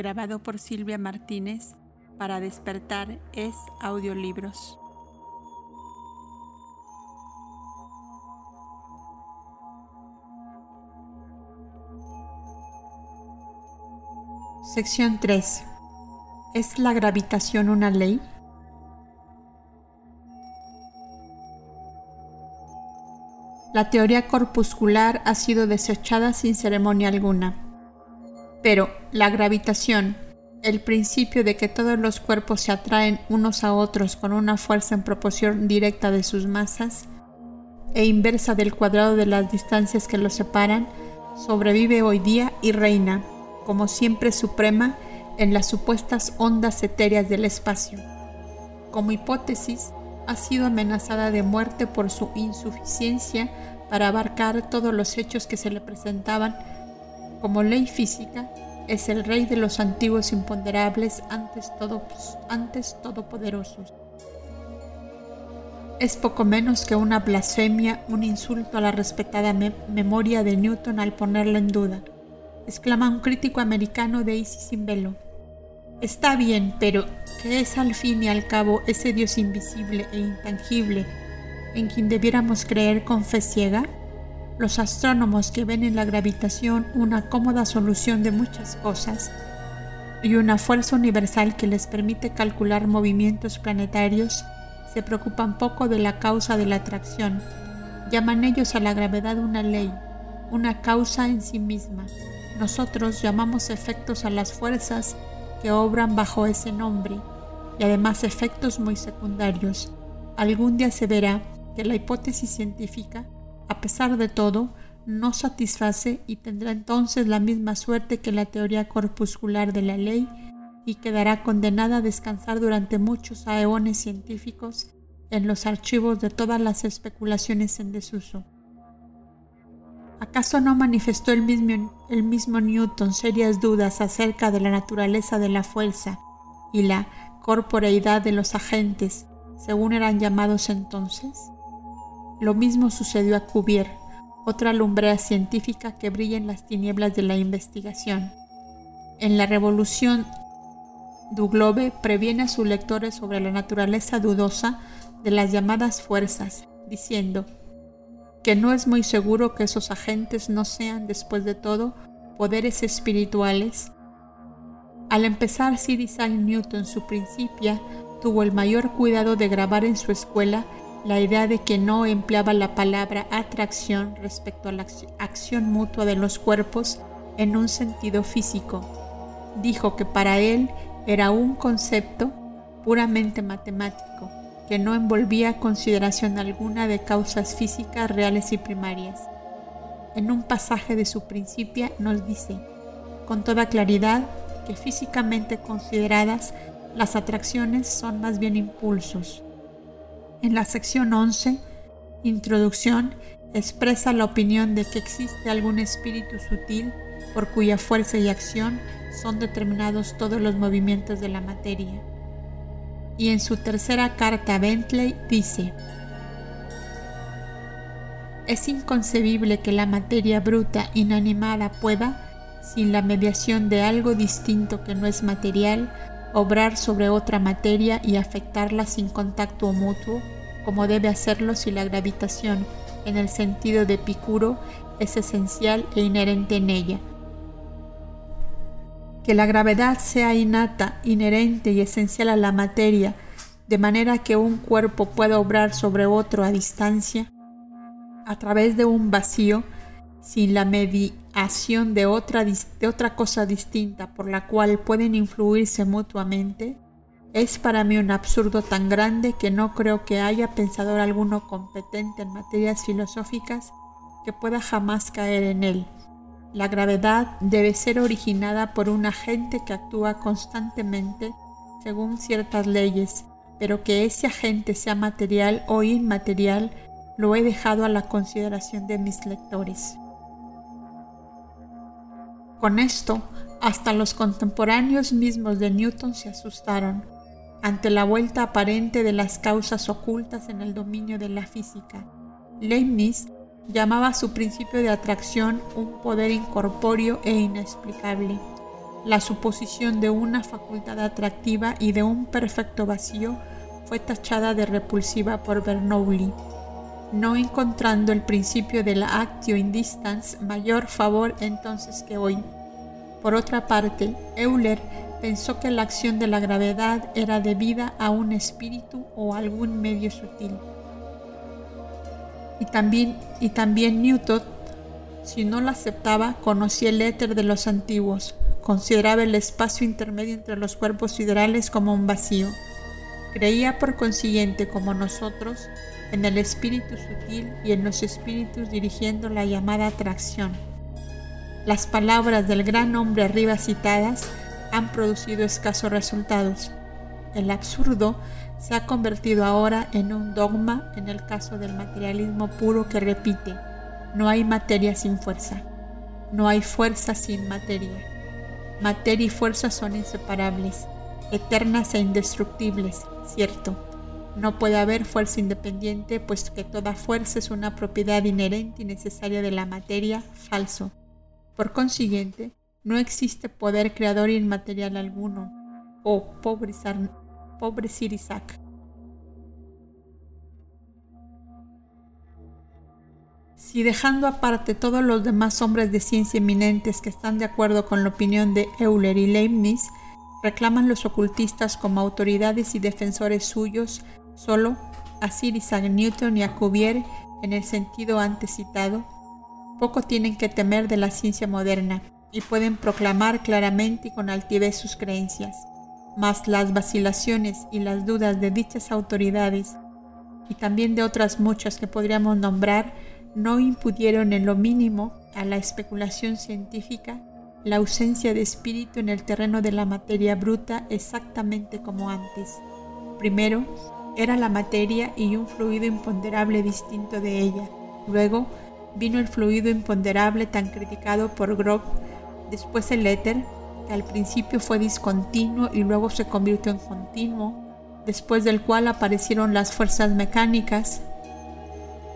grabado por Silvia Martínez para despertar es audiolibros. Sección 3. ¿Es la gravitación una ley? La teoría corpuscular ha sido desechada sin ceremonia alguna. Pero la gravitación, el principio de que todos los cuerpos se atraen unos a otros con una fuerza en proporción directa de sus masas e inversa del cuadrado de las distancias que los separan, sobrevive hoy día y reina, como siempre suprema, en las supuestas ondas etéreas del espacio. Como hipótesis, ha sido amenazada de muerte por su insuficiencia para abarcar todos los hechos que se le presentaban. Como ley física, es el rey de los antiguos imponderables antes, todo, antes todopoderosos. Es poco menos que una blasfemia, un insulto a la respetada memoria de Newton al ponerla en duda, exclama un crítico americano de Isis sin velo. Está bien, pero ¿qué es al fin y al cabo ese Dios invisible e intangible en quien debiéramos creer con fe ciega? Los astrónomos que ven en la gravitación una cómoda solución de muchas cosas y una fuerza universal que les permite calcular movimientos planetarios, se preocupan poco de la causa de la atracción. Llaman ellos a la gravedad una ley, una causa en sí misma. Nosotros llamamos efectos a las fuerzas que obran bajo ese nombre y además efectos muy secundarios. Algún día se verá que la hipótesis científica, a pesar de todo, no satisface y tendrá entonces la misma suerte que la teoría corpuscular de la ley y quedará condenada a descansar durante muchos aeones científicos en los archivos de todas las especulaciones en desuso. ¿Acaso no manifestó el mismo, el mismo Newton serias dudas acerca de la naturaleza de la fuerza y la corporeidad de los agentes, según eran llamados entonces? Lo mismo sucedió a Cuvier, otra lumbrera científica que brilla en las tinieblas de la investigación. En la Revolución du Globe previene a sus lectores sobre la naturaleza dudosa de las llamadas fuerzas, diciendo, que no es muy seguro que esos agentes no sean, después de todo, poderes espirituales. Al empezar Sir Isaac Newton su principia, tuvo el mayor cuidado de grabar en su escuela la idea de que no empleaba la palabra atracción respecto a la acción mutua de los cuerpos en un sentido físico. Dijo que para él era un concepto puramente matemático que no envolvía consideración alguna de causas físicas reales y primarias. En un pasaje de su Principia nos dice, con toda claridad, que físicamente consideradas, las atracciones son más bien impulsos. En la sección 11, Introducción, expresa la opinión de que existe algún espíritu sutil por cuya fuerza y acción son determinados todos los movimientos de la materia. Y en su tercera carta a Bentley dice, es inconcebible que la materia bruta inanimada pueda, sin la mediación de algo distinto que no es material, obrar sobre otra materia y afectarla sin contacto mutuo, como debe hacerlo si la gravitación, en el sentido de Epicuro, es esencial e inherente en ella. Que la gravedad sea innata, inherente y esencial a la materia, de manera que un cuerpo pueda obrar sobre otro a distancia, a través de un vacío, sin la mediación de otra, de otra cosa distinta por la cual pueden influirse mutuamente, es para mí un absurdo tan grande que no creo que haya pensador alguno competente en materias filosóficas que pueda jamás caer en él. La gravedad debe ser originada por un agente que actúa constantemente según ciertas leyes, pero que ese agente sea material o inmaterial lo he dejado a la consideración de mis lectores. Con esto, hasta los contemporáneos mismos de Newton se asustaron ante la vuelta aparente de las causas ocultas en el dominio de la física. Leibniz llamaba su principio de atracción un poder incorpóreo e inexplicable. La suposición de una facultad atractiva y de un perfecto vacío fue tachada de repulsiva por Bernoulli, no encontrando el principio de la actio in distance mayor favor entonces que hoy. Por otra parte, Euler pensó que la acción de la gravedad era debida a un espíritu o algún medio sutil. Y también, y también Newton, si no la aceptaba, conocía el éter de los antiguos, consideraba el espacio intermedio entre los cuerpos siderales como un vacío. Creía por consiguiente, como nosotros, en el espíritu sutil y en los espíritus dirigiendo la llamada atracción. Las palabras del gran hombre arriba citadas han producido escasos resultados. El absurdo se ha convertido ahora en un dogma en el caso del materialismo puro que repite, no hay materia sin fuerza, no hay fuerza sin materia. Materia y fuerza son inseparables, eternas e indestructibles, cierto. No puede haber fuerza independiente, puesto que toda fuerza es una propiedad inherente y necesaria de la materia, falso. Por consiguiente, no existe poder creador inmaterial alguno. Oh, pobre, pobre Sir Isaac. Si dejando aparte todos los demás hombres de ciencia eminentes que están de acuerdo con la opinión de Euler y Leibniz, reclaman los ocultistas como autoridades y defensores suyos solo a Sir Isaac Newton y a Cuvier en el sentido antes citado, poco tienen que temer de la ciencia moderna y pueden proclamar claramente y con altivez sus creencias. Mas las vacilaciones y las dudas de dichas autoridades y también de otras muchas que podríamos nombrar no impudieron en lo mínimo a la especulación científica la ausencia de espíritu en el terreno de la materia bruta exactamente como antes. Primero, era la materia y un fluido imponderable distinto de ella. Luego, vino el fluido imponderable tan criticado por Grob después el éter, que al principio fue discontinuo y luego se convirtió en continuo, después del cual aparecieron las fuerzas mecánicas.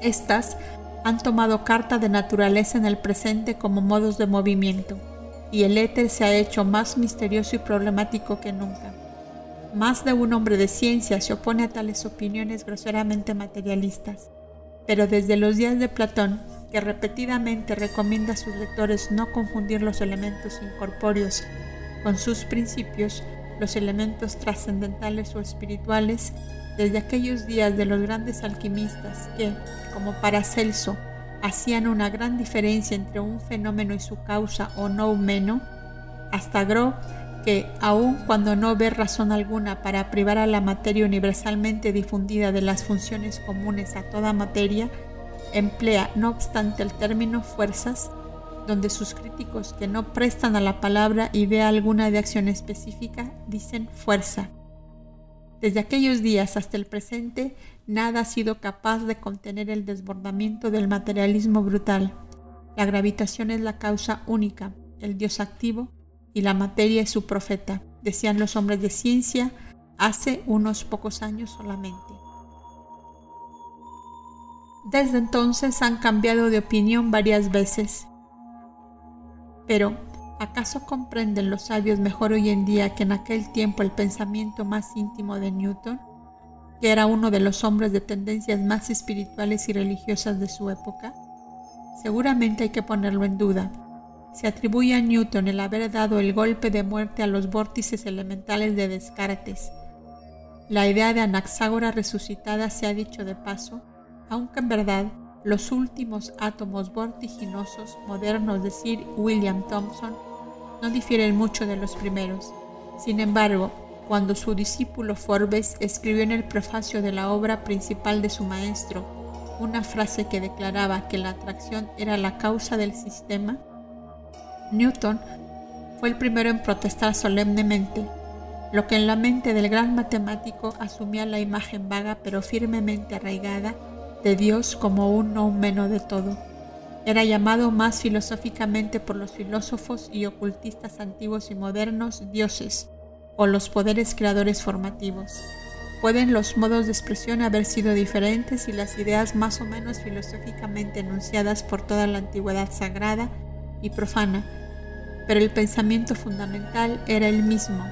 Estas han tomado carta de naturaleza en el presente como modos de movimiento, y el éter se ha hecho más misterioso y problemático que nunca. Más de un hombre de ciencia se opone a tales opiniones groseramente materialistas, pero desde los días de Platón que repetidamente recomienda a sus lectores no confundir los elementos incorpóreos con sus principios, los elementos trascendentales o espirituales, desde aquellos días de los grandes alquimistas que, como Paracelso, hacían una gran diferencia entre un fenómeno y su causa o no menos, hasta Grob, que, aun cuando no ve razón alguna para privar a la materia universalmente difundida de las funciones comunes a toda materia, emplea, no obstante, el término fuerzas, donde sus críticos que no prestan a la palabra idea alguna de acción específica dicen fuerza. Desde aquellos días hasta el presente, nada ha sido capaz de contener el desbordamiento del materialismo brutal. La gravitación es la causa única, el Dios activo, y la materia es su profeta, decían los hombres de ciencia hace unos pocos años solamente. Desde entonces han cambiado de opinión varias veces. Pero, ¿acaso comprenden los sabios mejor hoy en día que en aquel tiempo el pensamiento más íntimo de Newton, que era uno de los hombres de tendencias más espirituales y religiosas de su época? Seguramente hay que ponerlo en duda. Se atribuye a Newton el haber dado el golpe de muerte a los vórtices elementales de Descartes. La idea de Anaxágora resucitada se ha dicho de paso, aunque en verdad los últimos átomos vertiginosos modernos de Sir William Thomson no difieren mucho de los primeros. Sin embargo, cuando su discípulo Forbes escribió en el prefacio de la obra principal de su maestro una frase que declaraba que la atracción era la causa del sistema, Newton fue el primero en protestar solemnemente, lo que en la mente del gran matemático asumía la imagen vaga pero firmemente arraigada de Dios como un no menos de todo. Era llamado más filosóficamente por los filósofos y ocultistas antiguos y modernos dioses, o los poderes creadores formativos. Pueden los modos de expresión haber sido diferentes y las ideas más o menos filosóficamente enunciadas por toda la antigüedad sagrada profana, pero el pensamiento fundamental era el mismo.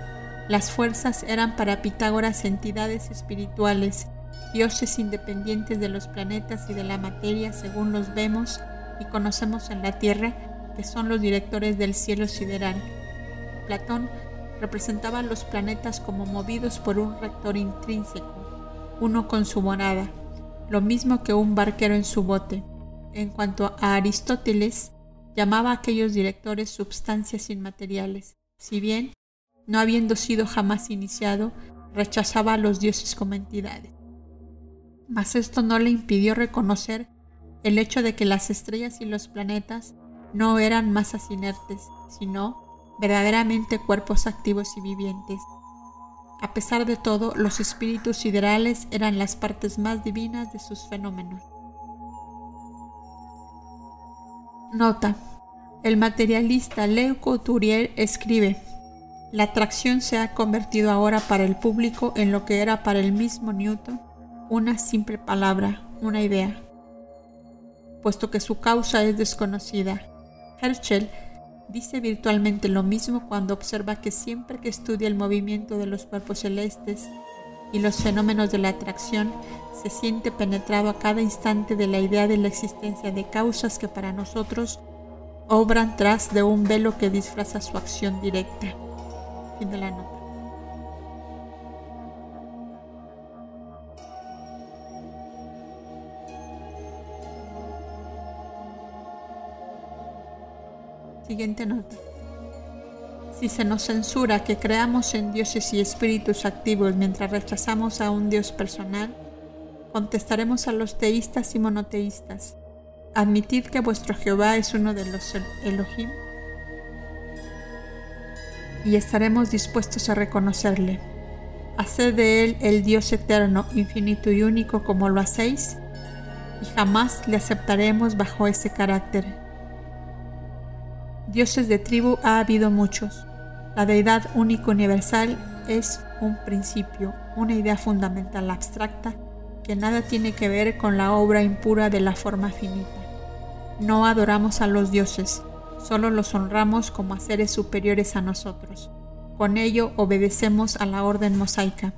Las fuerzas eran para Pitágoras entidades espirituales, dioses independientes de los planetas y de la materia según los vemos y conocemos en la Tierra, que son los directores del cielo sideral. Platón representaba los planetas como movidos por un rector intrínseco, uno con su morada, lo mismo que un barquero en su bote. En cuanto a Aristóteles, llamaba a aquellos directores substancias inmateriales, si bien, no habiendo sido jamás iniciado, rechazaba a los dioses como entidades. Mas esto no le impidió reconocer el hecho de que las estrellas y los planetas no eran masas inertes, sino verdaderamente cuerpos activos y vivientes. A pesar de todo, los espíritus siderales eran las partes más divinas de sus fenómenos. Nota. El materialista Leo Couturier escribe, la atracción se ha convertido ahora para el público en lo que era para el mismo Newton una simple palabra, una idea, puesto que su causa es desconocida. Herschel dice virtualmente lo mismo cuando observa que siempre que estudia el movimiento de los cuerpos celestes y los fenómenos de la atracción, se siente penetrado a cada instante de la idea de la existencia de causas que para nosotros obran tras de un velo que disfraza su acción directa. Fin de la nota. Siguiente nota. Si se nos censura que creamos en dioses y espíritus activos mientras rechazamos a un dios personal, contestaremos a los teístas y monoteístas. Admitid que vuestro Jehová es uno de los Elohim y estaremos dispuestos a reconocerle. Haced de él el Dios eterno, infinito y único como lo hacéis, y jamás le aceptaremos bajo ese carácter Dioses de tribu ha habido muchos. La deidad única universal es un principio, una idea fundamental abstracta que nada tiene que ver con la obra impura de la forma finita. No adoramos a los dioses, solo los honramos como a seres superiores a nosotros. Con ello obedecemos a la orden mosaica.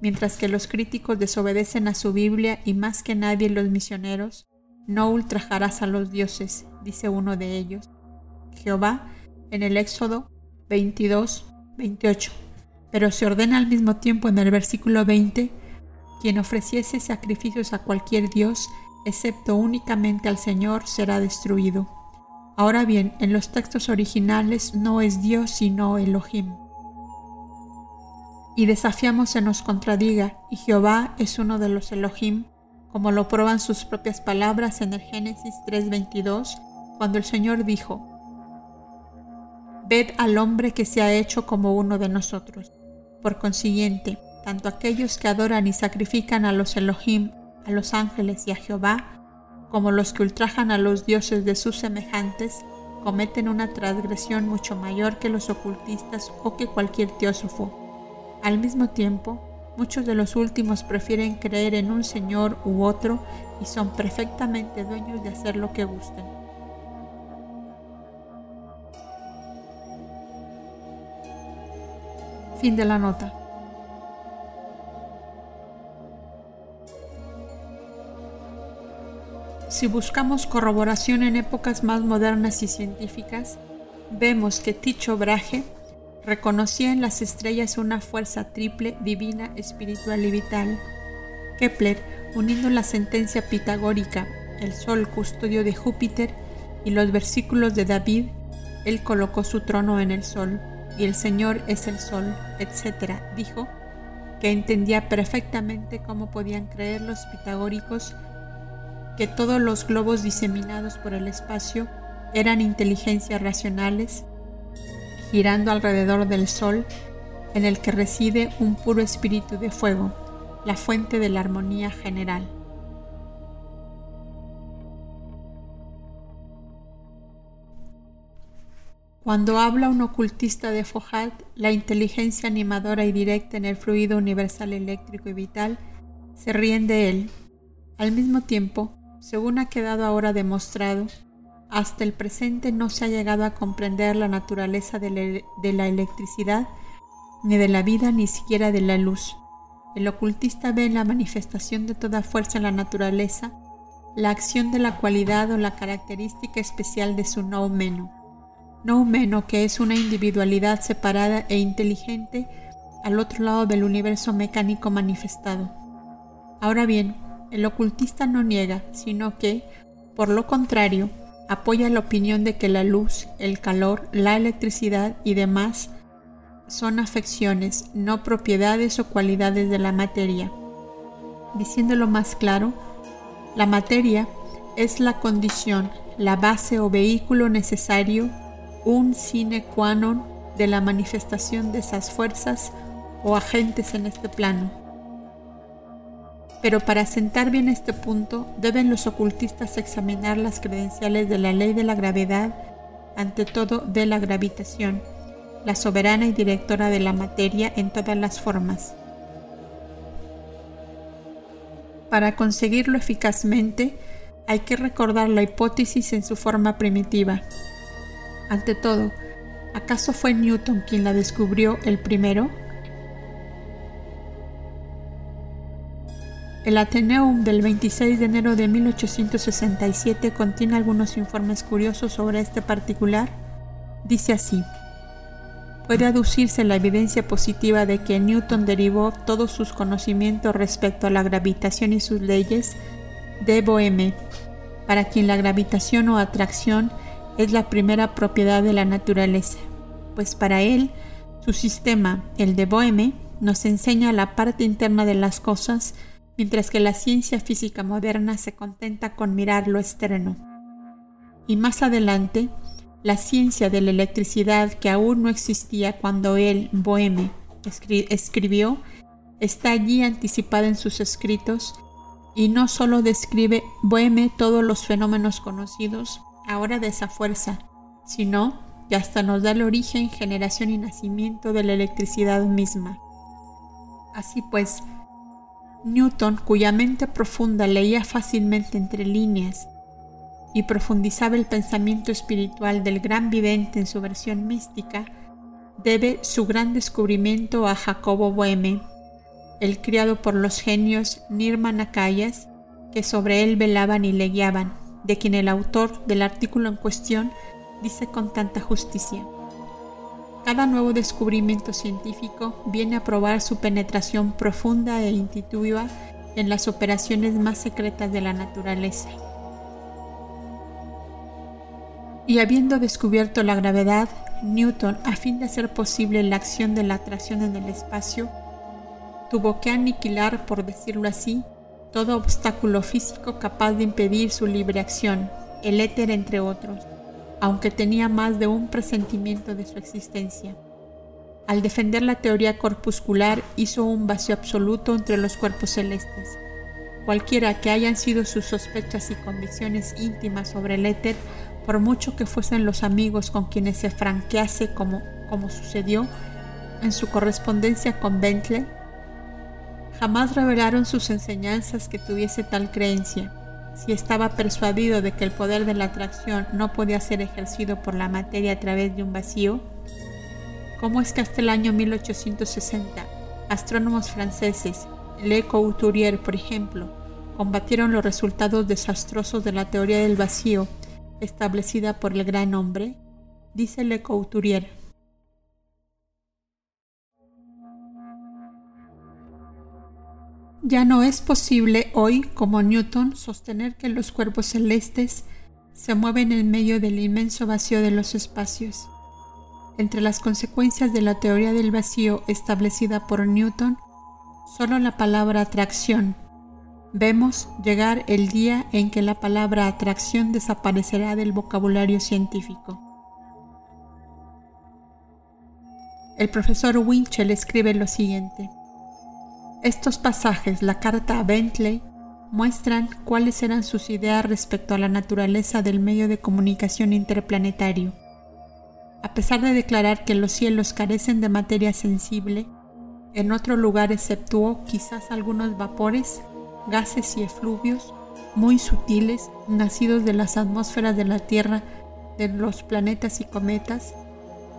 Mientras que los críticos desobedecen a su Biblia y más que nadie los misioneros, no ultrajarás a los dioses, dice uno de ellos. Jehová en el Éxodo 22, 28. Pero se ordena al mismo tiempo en el versículo 20, quien ofreciese sacrificios a cualquier Dios, excepto únicamente al Señor, será destruido. Ahora bien, en los textos originales no es Dios sino Elohim. Y desafiamos se nos contradiga, y Jehová es uno de los Elohim, como lo prueban sus propias palabras en el Génesis 3:22, cuando el Señor dijo, Ved al hombre que se ha hecho como uno de nosotros. Por consiguiente, tanto aquellos que adoran y sacrifican a los Elohim, a los ángeles y a Jehová, como los que ultrajan a los dioses de sus semejantes, cometen una transgresión mucho mayor que los ocultistas o que cualquier teósofo. Al mismo tiempo, muchos de los últimos prefieren creer en un Señor u otro y son perfectamente dueños de hacer lo que gusten. Fin de la nota. Si buscamos corroboración en épocas más modernas y científicas, vemos que Ticho Brahe reconocía en las estrellas una fuerza triple, divina, espiritual y vital. Kepler, uniendo la sentencia pitagórica, el Sol custodio de Júpiter, y los versículos de David, él colocó su trono en el Sol y el Señor es el sol, etc., dijo, que entendía perfectamente cómo podían creer los pitagóricos que todos los globos diseminados por el espacio eran inteligencias racionales, girando alrededor del Sol, en el que reside un puro espíritu de fuego, la fuente de la armonía general. Cuando habla un ocultista de Foucault, la inteligencia animadora y directa en el fluido universal eléctrico y vital, se ríen de él. Al mismo tiempo, según ha quedado ahora demostrado, hasta el presente no se ha llegado a comprender la naturaleza de la, electricidad, ni de la vida, ni siquiera de la luz. El ocultista ve en la manifestación de toda fuerza en la naturaleza la acción de la cualidad o la característica especial de su noumeno. Noumeno que es una individualidad separada e inteligente al otro lado del universo mecánico manifestado. Ahora bien, el ocultista no niega, sino que, por lo contrario, apoya la opinión de que la luz, el calor, la electricidad y demás son afecciones, no propiedades o cualidades de la materia. Diciéndolo más claro, la materia es la condición, la base o vehículo necesario, un sine qua non de la manifestación de esas fuerzas o agentes en este plano. Pero para sentar bien este punto, deben los ocultistas examinar las credenciales de la ley de la gravedad, ante todo de la gravitación, la soberana y directora de la materia en todas las formas. Para conseguirlo eficazmente, hay que recordar la hipótesis en su forma primitiva. Ante todo, ¿acaso fue Newton quien la descubrió el primero? El Ateneum del 26 de enero de 1867 contiene algunos informes curiosos sobre este particular. Dice así. Puede aducirse la evidencia positiva de que Newton derivó todos sus conocimientos respecto a la gravitación y sus leyes de Boheme, para quien la gravitación o atracción es la primera propiedad de la naturaleza, pues para él su sistema, el de Boheme, nos enseña la parte interna de las cosas mientras que la ciencia física moderna se contenta con mirar lo externo. Y más adelante, la ciencia de la electricidad que aún no existía cuando él, Boheme, escribió, está allí anticipada en sus escritos y no solo describe Boheme todos los fenómenos conocidos ahora de esa fuerza, sino que hasta nos da el origen, generación y nacimiento de la electricidad misma. Así pues, Newton, cuya mente profunda leía fácilmente entre líneas y profundizaba el pensamiento espiritual del gran vidente en su versión mística, debe su gran descubrimiento a Jacobo Boheme, el criado por los genios Nirma Nakayas, que sobre él velaban y le guiaban, de quien el autor del artículo en cuestión dice con tanta justicia. Cada nuevo descubrimiento científico viene a probar su penetración profunda e intuitiva en las operaciones más secretas de la naturaleza. Y habiendo descubierto la gravedad, Newton, a fin de hacer posible la acción de la atracción en el espacio, tuvo que aniquilar, por decirlo así, todo obstáculo físico capaz de impedir su libre acción, el éter entre otros aunque tenía más de un presentimiento de su existencia. Al defender la teoría corpuscular hizo un vacío absoluto entre los cuerpos celestes. Cualquiera que hayan sido sus sospechas y convicciones íntimas sobre el éter, por mucho que fuesen los amigos con quienes se franquease como, como sucedió en su correspondencia con Bentley, jamás revelaron sus enseñanzas que tuviese tal creencia si estaba persuadido de que el poder de la atracción no podía ser ejercido por la materia a través de un vacío, ¿cómo es que hasta el año 1860 astrónomos franceses, Le Couturier por ejemplo, combatieron los resultados desastrosos de la teoría del vacío establecida por el gran hombre? Dice Le Couturier. Ya no es posible hoy, como Newton, sostener que los cuerpos celestes se mueven en medio del inmenso vacío de los espacios. Entre las consecuencias de la teoría del vacío establecida por Newton, solo la palabra atracción. Vemos llegar el día en que la palabra atracción desaparecerá del vocabulario científico. El profesor Winchell escribe lo siguiente. Estos pasajes, la carta a Bentley, muestran cuáles eran sus ideas respecto a la naturaleza del medio de comunicación interplanetario. A pesar de declarar que los cielos carecen de materia sensible, en otro lugar exceptuó quizás algunos vapores, gases y efluvios muy sutiles, nacidos de las atmósferas de la Tierra, de los planetas y cometas,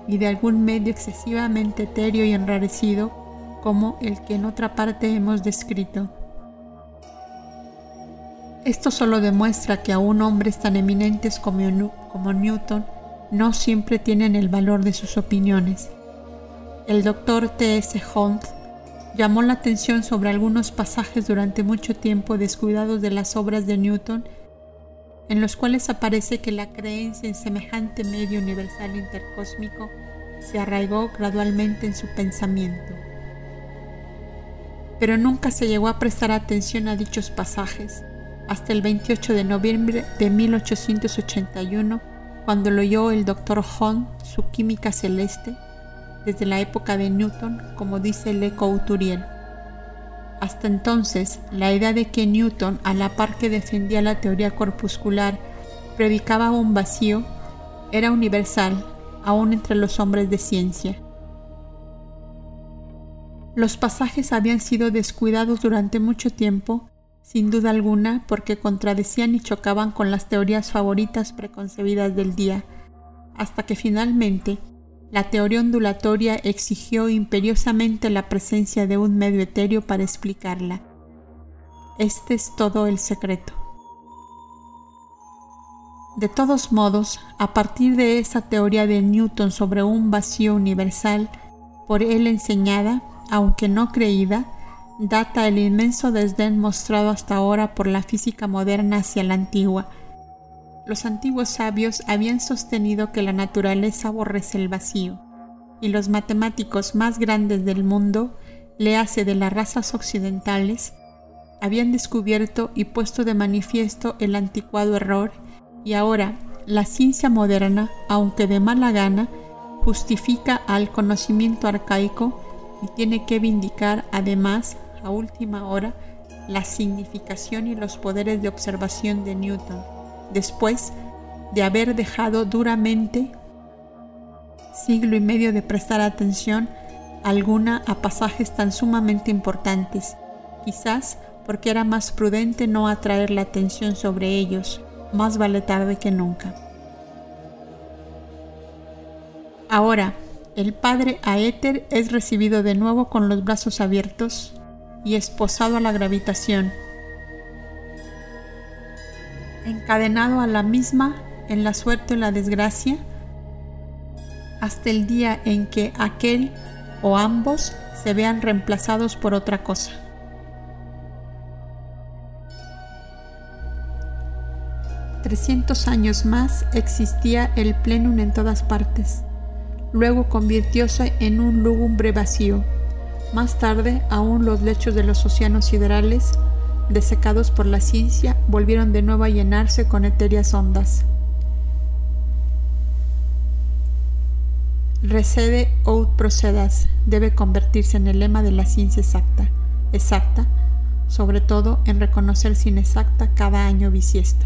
y de algún medio excesivamente etéreo y enrarecido, como el que en otra parte hemos descrito. Esto solo demuestra que aún hombres tan eminentes como, Newton no siempre tienen el valor de sus opiniones. El doctor T.S. Hunt llamó la atención sobre algunos pasajes durante mucho tiempo descuidados de las obras de Newton, en los cuales aparece que la creencia en semejante medio universal intercósmico se arraigó gradualmente en su pensamiento. Pero nunca se llegó a prestar atención a dichos pasajes hasta el 28 de noviembre de 1881, cuando lo oyó el doctor Hahn su química celeste, desde la época de Newton, como dice Le Couturier. Hasta entonces, la idea de que Newton, a la par que defendía la teoría corpuscular, predicaba un vacío, era universal, aún entre los hombres de ciencia. Los pasajes habían sido descuidados durante mucho tiempo sin duda alguna porque contradecían y chocaban con las teorías favoritas preconcebidas del día, hasta que finalmente la teoría ondulatoria exigió imperiosamente la presencia de un medio etéreo para explicarla. Este es todo el secreto. De todos modos, a partir de esa teoría de Newton sobre un vacío universal, por él enseñada, aunque no creída, data el inmenso desdén mostrado hasta ahora por la física moderna hacia la antigua. Los antiguos sabios habían sostenido que la naturaleza aborrece el vacío, y los matemáticos más grandes del mundo, le hace de las razas occidentales, habían descubierto y puesto de manifiesto el anticuado error, y ahora la ciencia moderna, aunque de mala gana, justifica al conocimiento arcaico y tiene que vindicar además a última hora la significación y los poderes de observación de Newton, después de haber dejado duramente siglo y medio de prestar atención alguna a pasajes tan sumamente importantes, quizás porque era más prudente no atraer la atención sobre ellos, más vale tarde que nunca. Ahora, el padre Aéter es recibido de nuevo con los brazos abiertos y esposado a la gravitación, encadenado a la misma en la suerte o la desgracia, hasta el día en que aquel o ambos se vean reemplazados por otra cosa. Trescientos años más existía el plenum en todas partes. Luego convirtióse en un lúgubre vacío más tarde, aún los lechos de los océanos siderales, desecados por la ciencia, volvieron de nuevo a llenarse con etéreas ondas. Recede out procedas debe convertirse en el lema de la ciencia exacta, exacta, sobre todo en reconocer sin exacta cada año bisiesto.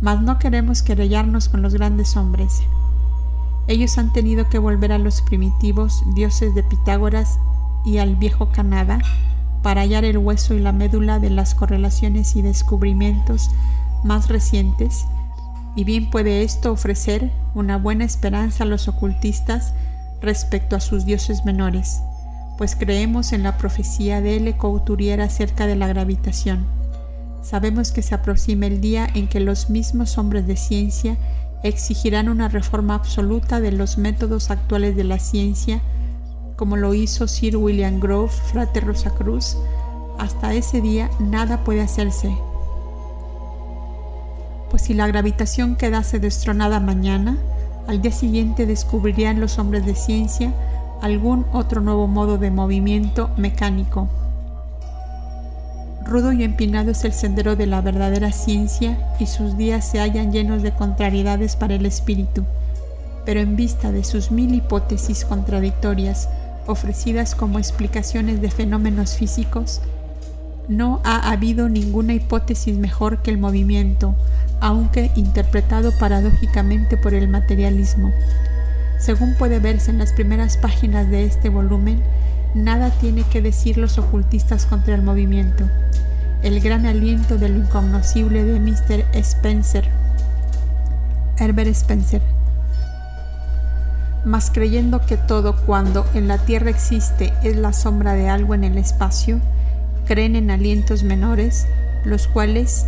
Mas no queremos querellarnos con los grandes hombres, ellos han tenido que volver a los primitivos dioses de Pitágoras y al viejo Canadá para hallar el hueso y la médula de las correlaciones y descubrimientos más recientes, y bien puede esto ofrecer una buena esperanza a los ocultistas respecto a sus dioses menores, pues creemos en la profecía de L. Couturier acerca de la gravitación. Sabemos que se aproxima el día en que los mismos hombres de ciencia exigirán una reforma absoluta de los métodos actuales de la ciencia, como lo hizo Sir William Grove, Frate Rosacruz. Hasta ese día nada puede hacerse. Pues si la gravitación quedase destronada mañana, al día siguiente descubrirían los hombres de ciencia algún otro nuevo modo de movimiento mecánico Rudo y empinado es el sendero de la verdadera ciencia y sus días se hallan llenos de contrariedades para el espíritu. Pero en vista de sus mil hipótesis contradictorias ofrecidas como explicaciones de fenómenos físicos, no ha habido ninguna hipótesis mejor que el movimiento, aunque interpretado paradójicamente por el materialismo. Según puede verse en las primeras páginas de este volumen, nada tiene que decir los ocultistas contra el movimiento. el gran aliento de lo incognoscible de Mr. Spencer, Herbert Spencer. Mas creyendo que todo cuando en la tierra existe es la sombra de algo en el espacio, creen en alientos menores, los cuales,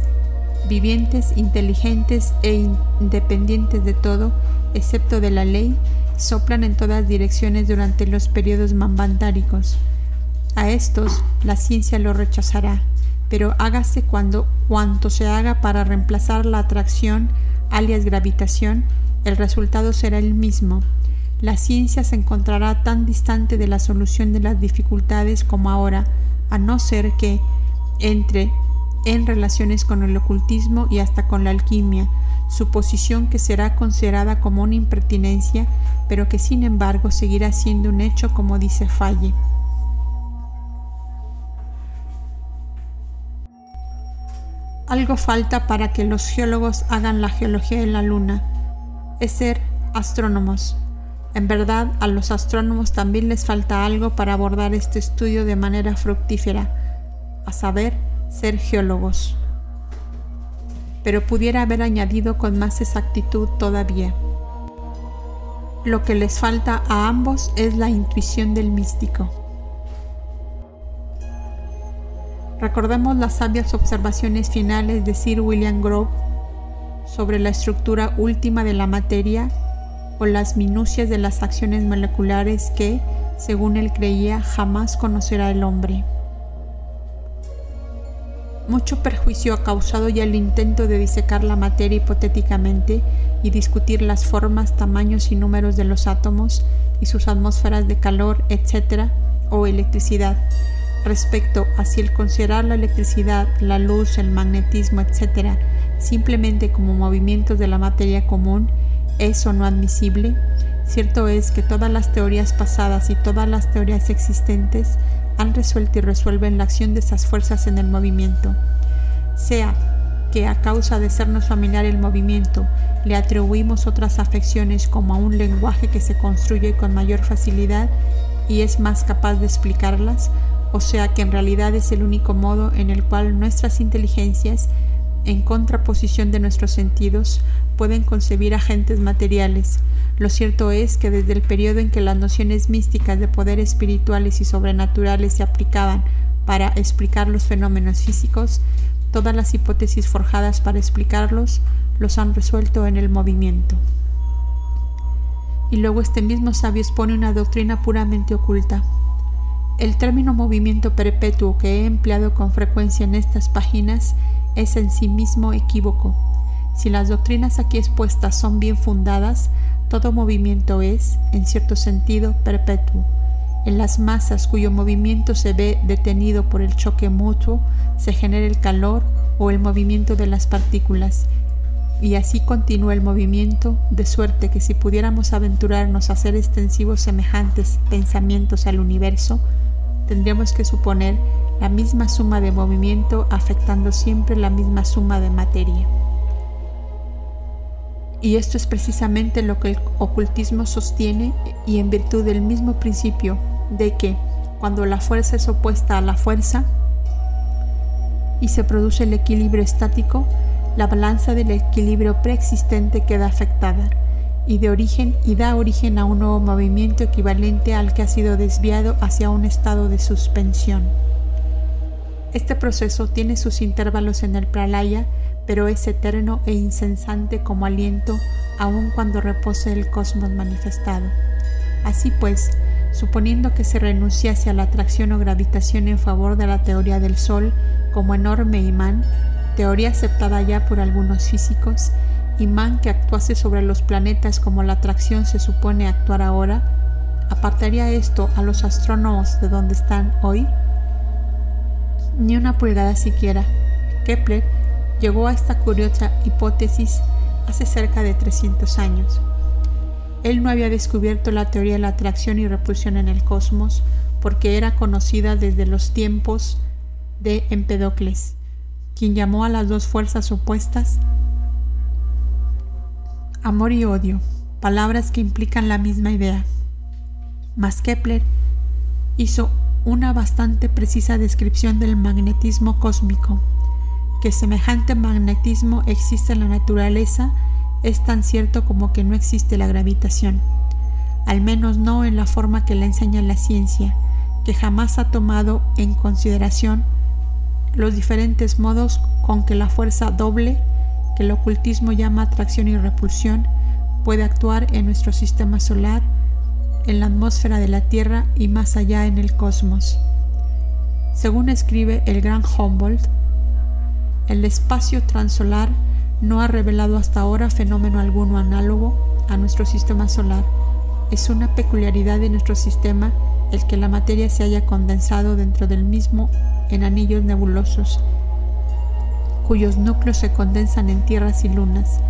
vivientes, inteligentes e independientes de todo, excepto de la ley, soplan en todas direcciones durante los periodos mambantáricos. A estos la ciencia lo rechazará, pero hágase cuando cuanto se haga para reemplazar la atracción, alias gravitación, el resultado será el mismo. La ciencia se encontrará tan distante de la solución de las dificultades como ahora, a no ser que entre en relaciones con el ocultismo y hasta con la alquimia, suposición que será considerada como una impertinencia, pero que sin embargo seguirá siendo un hecho como dice Falle. Algo falta para que los geólogos hagan la geología de la luna, es ser astrónomos. En verdad, a los astrónomos también les falta algo para abordar este estudio de manera fructífera, a saber, ser geólogos. Pero pudiera haber añadido con más exactitud todavía. Lo que les falta a ambos es la intuición del místico. Recordemos las sabias observaciones finales de Sir William Grove sobre la estructura última de la materia o las minucias de las acciones moleculares que, según él creía, jamás conocerá el hombre. Mucho perjuicio ha causado ya el intento de disecar la materia hipotéticamente y discutir las formas, tamaños y números de los átomos y sus atmósferas de calor, etc., o electricidad. Respecto a si el considerar la electricidad, la luz, el magnetismo, etc., simplemente como movimientos de la materia común, es o no admisible, cierto es que todas las teorías pasadas y todas las teorías existentes han resuelto y resuelven la acción de esas fuerzas en el movimiento. Sea que a causa de sernos familiar el movimiento le atribuimos otras afecciones como a un lenguaje que se construye con mayor facilidad y es más capaz de explicarlas, o sea que en realidad es el único modo en el cual nuestras inteligencias, en contraposición de nuestros sentidos, pueden concebir agentes materiales. Lo cierto es que desde el periodo en que las nociones místicas de poderes espirituales y sobrenaturales se aplicaban para explicar los fenómenos físicos, todas las hipótesis forjadas para explicarlos los han resuelto en el movimiento. Y luego este mismo sabio expone una doctrina puramente oculta. El término movimiento perpetuo que he empleado con frecuencia en estas páginas es en sí mismo equívoco si las doctrinas aquí expuestas son bien fundadas, todo movimiento es, en cierto sentido, perpetuo. En las masas cuyo movimiento se ve detenido por el choque mutuo, se genera el calor o el movimiento de las partículas. Y así continúa el movimiento, de suerte que si pudiéramos aventurarnos a hacer extensivos semejantes pensamientos al universo, tendríamos que suponer la misma suma de movimiento afectando siempre la misma suma de materia. Y esto es precisamente lo que el ocultismo sostiene y en virtud del mismo principio de que cuando la fuerza es opuesta a la fuerza y se produce el equilibrio estático, la balanza del equilibrio preexistente queda afectada y de origen y da origen a un nuevo movimiento equivalente al que ha sido desviado hacia un estado de suspensión. Este proceso tiene sus intervalos en el pralaya pero es eterno e insensante como aliento aun cuando repose el cosmos manifestado. Así pues, suponiendo que se renunciase a la atracción o gravitación en favor de la teoría del Sol como enorme imán, teoría aceptada ya por algunos físicos, imán que actuase sobre los planetas como la atracción se supone actuar ahora, ¿apartaría esto a los astrónomos de donde están hoy? Ni una pulgada siquiera. Kepler llegó a esta curiosa hipótesis hace cerca de 300 años. Él no había descubierto la teoría de la atracción y repulsión en el cosmos porque era conocida desde los tiempos de Empedocles, quien llamó a las dos fuerzas opuestas amor y odio, palabras que implican la misma idea. Mas Kepler hizo una bastante precisa descripción del magnetismo cósmico. Que semejante magnetismo existe en la naturaleza es tan cierto como que no existe la gravitación, al menos no en la forma que la enseña la ciencia, que jamás ha tomado en consideración los diferentes modos con que la fuerza doble, que el ocultismo llama atracción y repulsión, puede actuar en nuestro sistema solar en la atmósfera de la Tierra y más allá en el cosmos. Según escribe el gran Humboldt, el espacio transolar no ha revelado hasta ahora fenómeno alguno análogo a nuestro sistema solar. Es una peculiaridad de nuestro sistema el que la materia se haya condensado dentro del mismo en anillos nebulosos, cuyos núcleos se condensan en tierras y lunas.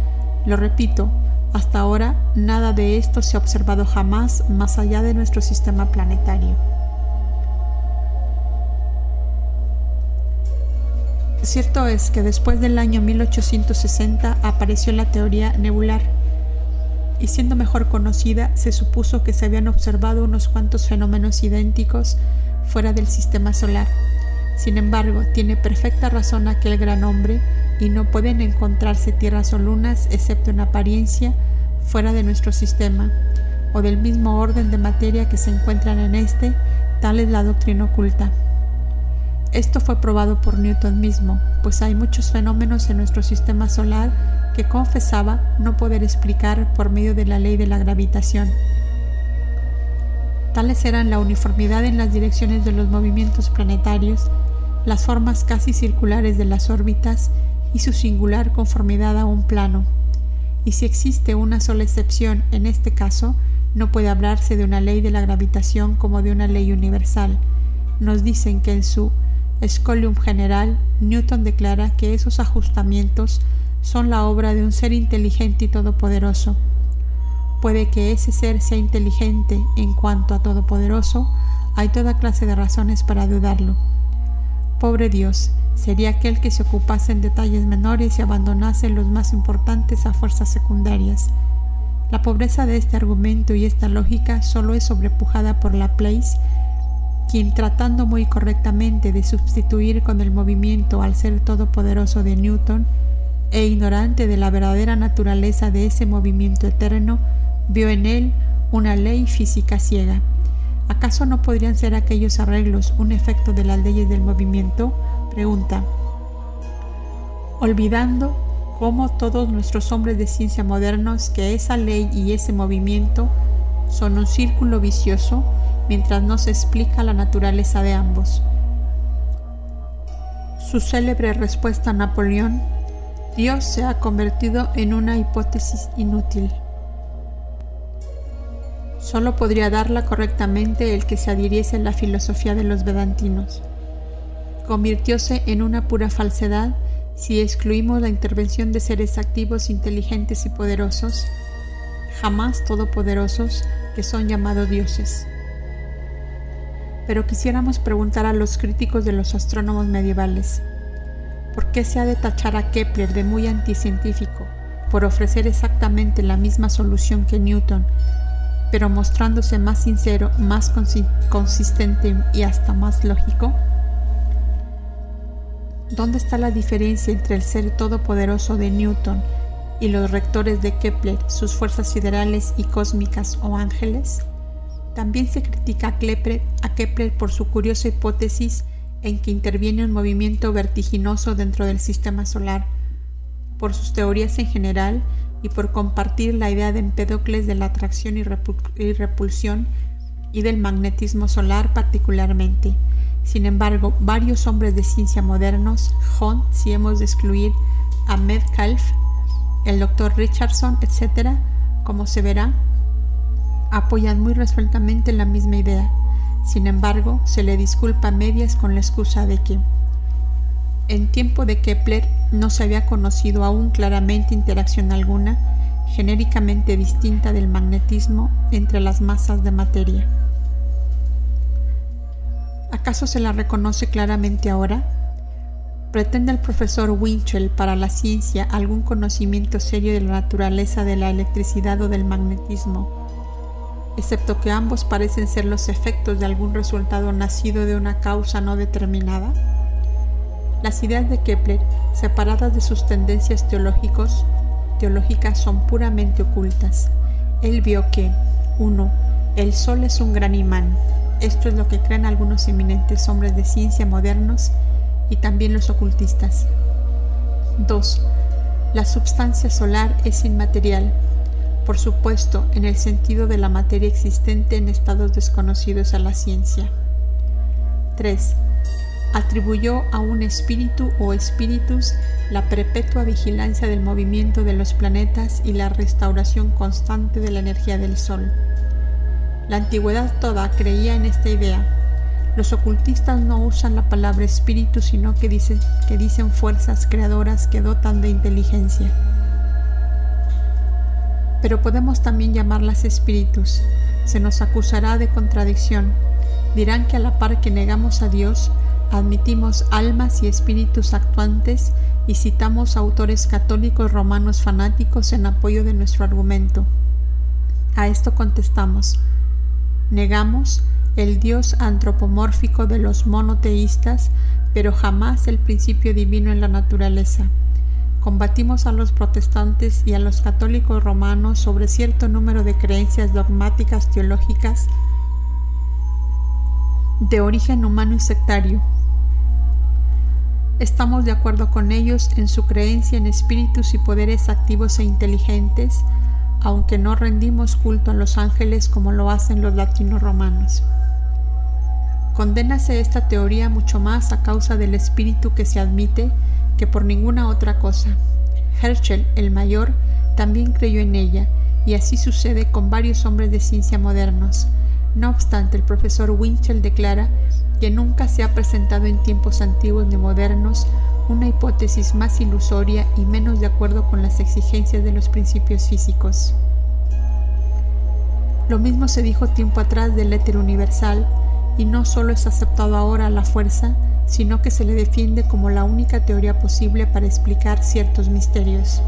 Lo repito, hasta ahora, nada de esto se ha observado jamás más allá de nuestro sistema planetario. Cierto es que después del año 1860 apareció la teoría nebular, y siendo mejor conocida, se supuso que se habían observado unos cuantos fenómenos idénticos fuera del sistema solar. Sin embargo, tiene perfecta razón aquel gran hombre y no pueden encontrarse tierras o lunas, excepto en apariencia, fuera de nuestro sistema, o del mismo orden de materia que se encuentran en este, tal es la doctrina oculta. Esto fue probado por Newton mismo, pues hay muchos fenómenos en nuestro sistema solar que confesaba no poder explicar por medio de la ley de la gravitación. Tales eran la uniformidad en las direcciones de los movimientos planetarios, las formas casi circulares de las órbitas y su singular conformidad a un plano. Y si existe una sola excepción en este caso, no puede hablarse de una ley de la gravitación como de una ley universal. Nos dicen que en su Scholium General, Newton declara que esos ajustamientos son la obra de un ser inteligente y todopoderoso. Puede que ese ser sea inteligente en cuanto a todopoderoso, hay toda clase de razones para dudarlo. Pobre Dios, sería aquel que se ocupase en detalles menores y abandonase los más importantes a fuerzas secundarias. La pobreza de este argumento y esta lógica solo es sobrepujada por Laplace, quien tratando muy correctamente de sustituir con el movimiento al ser todopoderoso de Newton, e ignorante de la verdadera naturaleza de ese movimiento eterno, vio en él una ley física ciega. ¿Acaso no podrían ser aquellos arreglos un efecto de las leyes del movimiento? Pregunta. Olvidando, como todos nuestros hombres de ciencia modernos, que esa ley y ese movimiento son un círculo vicioso mientras no se explica la naturaleza de ambos. Su célebre respuesta a Napoleón, Dios se ha convertido en una hipótesis inútil. Solo podría darla correctamente el que se adhiriese a la filosofía de los vedantinos. Convirtióse en una pura falsedad si excluimos la intervención de seres activos, inteligentes y poderosos, jamás todopoderosos, que son llamados dioses. Pero quisiéramos preguntar a los críticos de los astrónomos medievales, ¿por qué se ha de tachar a Kepler de muy anticientífico por ofrecer exactamente la misma solución que Newton pero mostrándose más sincero, más consistente y hasta más lógico? ¿Dónde está la diferencia entre el ser todopoderoso de Newton y los rectores de Kepler, sus fuerzas siderales y cósmicas o ángeles? También se critica a Kepler, por su curiosa hipótesis en que interviene un movimiento vertiginoso dentro del sistema solar, por sus teorías en general y por compartir la idea de Empédocles de la atracción y, repulsión y del magnetismo solar particularmente. Sin embargo, varios hombres de ciencia modernos, Hunt, si hemos de excluir a Metcalf, el doctor Richardson, etc., como se verá, apoyan muy resueltamente la misma idea. Sin embargo, se le disculpa a medias con la excusa de que en tiempo de Kepler no se había conocido aún claramente interacción alguna genéricamente distinta del magnetismo entre las masas de materia. ¿Acaso se la reconoce claramente ahora? ¿Pretende el profesor Winchell para la ciencia algún conocimiento serio de la naturaleza de la electricidad o del magnetismo? excepto que ambos parecen ser los efectos de algún resultado nacido de una causa no determinada? Las ideas de Kepler, separadas de sus tendencias teológicos, teológicas, son puramente ocultas. Él vio que 1. El Sol es un gran imán. Esto es lo que creen algunos eminentes hombres de ciencia modernos y también los ocultistas. 2. La substancia solar es inmaterial, por supuesto, en el sentido de la materia existente en estados desconocidos a la ciencia. 3. Atribuyó a un espíritu o espíritus la perpetua vigilancia del movimiento de los planetas y la restauración constante de la energía del Sol. La antigüedad toda creía en esta idea. Los ocultistas no usan la palabra espíritu, sino que, que dicen fuerzas creadoras que dotan de inteligencia pero podemos también llamarlas espíritus. Se nos acusará de contradicción. Dirán que a la par que negamos a Dios, admitimos almas y espíritus actuantes y citamos autores católicos romanos fanáticos en apoyo de nuestro argumento. A esto contestamos, negamos el Dios antropomórfico de los monoteístas, pero jamás el principio divino en la naturaleza. Combatimos a los protestantes y a los católicos romanos sobre cierto número de creencias dogmáticas teológicas de origen humano y sectario. Estamos de acuerdo con ellos en su creencia en espíritus y poderes activos e inteligentes, aunque no rendimos culto a los ángeles como lo hacen los latinos romanos. Condénase esta teoría mucho más a causa del espíritu que se admite que por ninguna otra cosa. Herschel, el mayor, también creyó en ella, y así sucede con varios hombres de ciencia modernos. No obstante, el profesor Winchell declara que nunca se ha presentado en tiempos antiguos ni modernos una hipótesis más ilusoria y menos de acuerdo con las exigencias de los principios físicos. Lo mismo se dijo tiempo atrás del éter universal, y no solo es aceptado ahora la fuerza, sino que se le defiende como la única teoría posible para explicar ciertos misterios.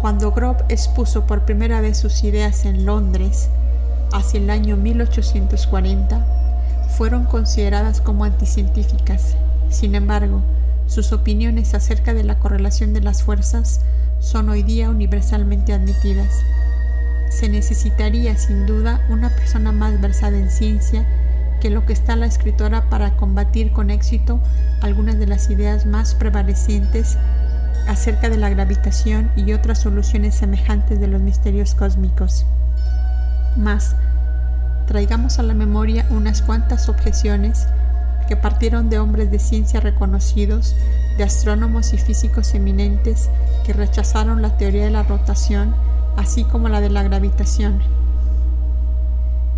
Cuando Grob expuso por primera vez sus ideas en Londres, hacia el año 1840, fueron consideradas como anticientíficas. Sin embargo, sus opiniones acerca de la correlación de las fuerzas son hoy día universalmente admitidas. Se necesitaría sin duda una persona más versada en ciencia que lo que está la escritora para combatir con éxito algunas de las ideas más prevalecientes acerca de la gravitación y otras soluciones semejantes de los misterios cósmicos. Más, traigamos a la memoria unas cuantas objeciones que partieron de hombres de ciencia reconocidos, de astrónomos y físicos eminentes que rechazaron la teoría de la rotación, así como la de la gravitación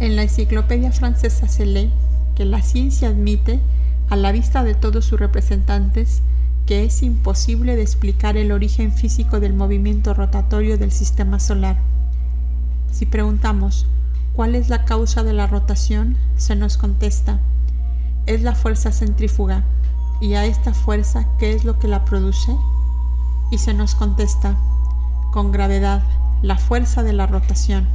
en la enciclopedia francesa se lee que la ciencia admite, a la vista de todos sus representantes, que es imposible de explicar el origen físico del movimiento rotatorio del sistema solar. Si preguntamos cuál es la causa de la rotación, se nos contesta, es la fuerza centrífuga. ¿Y a esta fuerza qué es lo que la produce? Y se nos contesta, con gravedad, la fuerza de la rotación.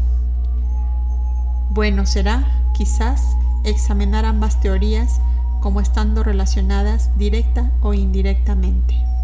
Bueno será, quizás, examinar ambas teorías como estando relacionadas directa o indirectamente.